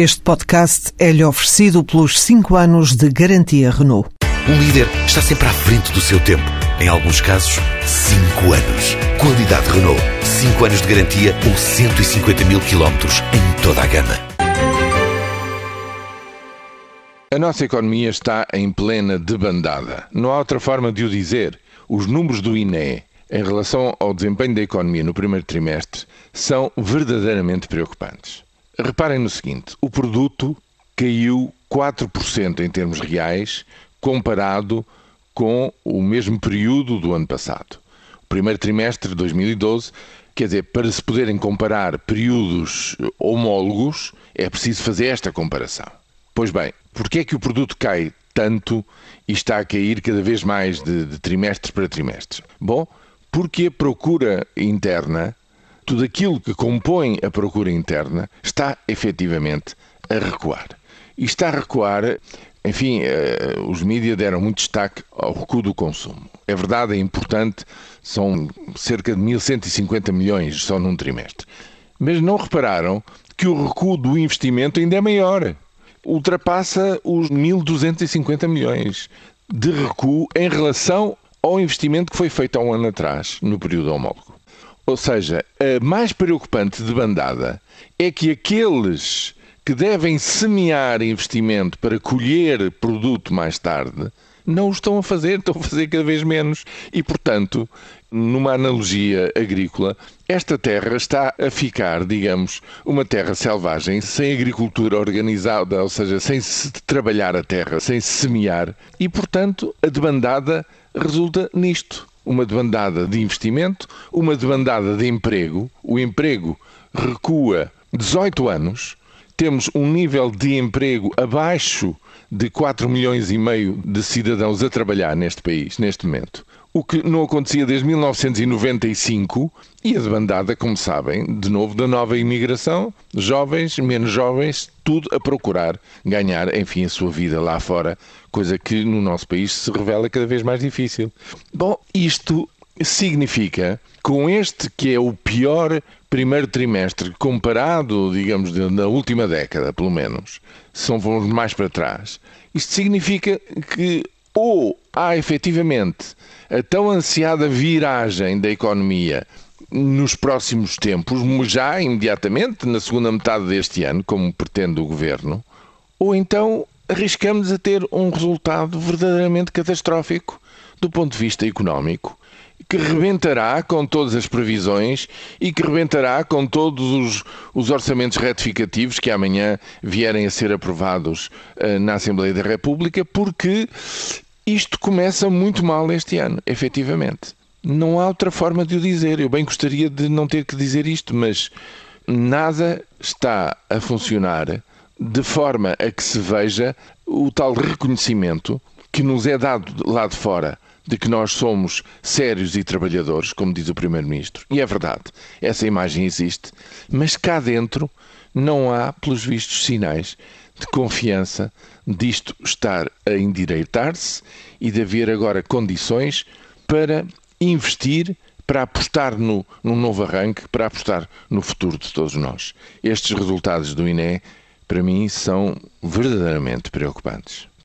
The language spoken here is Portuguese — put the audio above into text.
Este podcast é-lhe oferecido pelos 5 anos de garantia Renault. Um líder está sempre à frente do seu tempo. Em alguns casos, 5 anos. Qualidade Renault. 5 anos de garantia ou 150 mil quilómetros em toda a gama. A nossa economia está em plena debandada. Não há outra forma de o dizer. Os números do INE em relação ao desempenho da economia no primeiro trimestre são verdadeiramente preocupantes. Reparem no seguinte: o produto caiu 4% em termos reais comparado com o mesmo período do ano passado. O primeiro trimestre de 2012, quer dizer, para se poderem comparar períodos homólogos, é preciso fazer esta comparação. Pois bem, porquê é que o produto cai tanto e está a cair cada vez mais de, de trimestre para trimestre? Bom, porque a procura interna tudo aquilo que compõe a procura interna está efetivamente a recuar. E está a recuar, enfim, eh, os mídias deram muito destaque ao recuo do consumo. É verdade, é importante, são cerca de 1.150 milhões só num trimestre. Mas não repararam que o recuo do investimento ainda é maior. Ultrapassa os 1.250 milhões de recuo em relação ao investimento que foi feito há um ano atrás, no período homólogo. Ou seja, a mais preocupante de bandada é que aqueles que devem semear investimento para colher produto mais tarde não o estão a fazer, estão a fazer cada vez menos. E, portanto, numa analogia agrícola, esta terra está a ficar, digamos, uma terra selvagem, sem agricultura organizada, ou seja, sem se trabalhar a terra, sem se semear, e, portanto, a debandada resulta nisto uma demandada de investimento, uma demandada de emprego. O emprego recua 18 anos. Temos um nível de emprego abaixo de 4 milhões e meio de cidadãos a trabalhar neste país, neste momento. O que não acontecia desde 1995 e a demandada, como sabem, de novo da nova imigração, jovens, menos jovens, tudo a procurar ganhar, enfim, a sua vida lá fora, coisa que no nosso país se revela cada vez mais difícil. Bom, isto significa, com este que é o pior primeiro trimestre comparado, digamos, na última década, pelo menos, são vamos mais para trás, isto significa que ou há efetivamente a tão ansiada viragem da economia nos próximos tempos, já imediatamente, na segunda metade deste ano, como pretende o governo, ou então arriscamos a ter um resultado verdadeiramente catastrófico do ponto de vista económico, que rebentará com todas as previsões e que rebentará com todos os, os orçamentos retificativos que amanhã vierem a ser aprovados uh, na Assembleia da República, porque isto começa muito mal este ano, efetivamente. Não há outra forma de o dizer. Eu bem gostaria de não ter que dizer isto, mas nada está a funcionar de forma a que se veja o tal reconhecimento que nos é dado lá de fora de que nós somos sérios e trabalhadores, como diz o Primeiro-Ministro. E é verdade, essa imagem existe, mas cá dentro não há, pelos vistos, sinais de confiança disto estar a endireitar-se e de haver agora condições para investir, para apostar no, num novo arranque, para apostar no futuro de todos nós. Estes resultados do INE, para mim, são verdadeiramente preocupantes.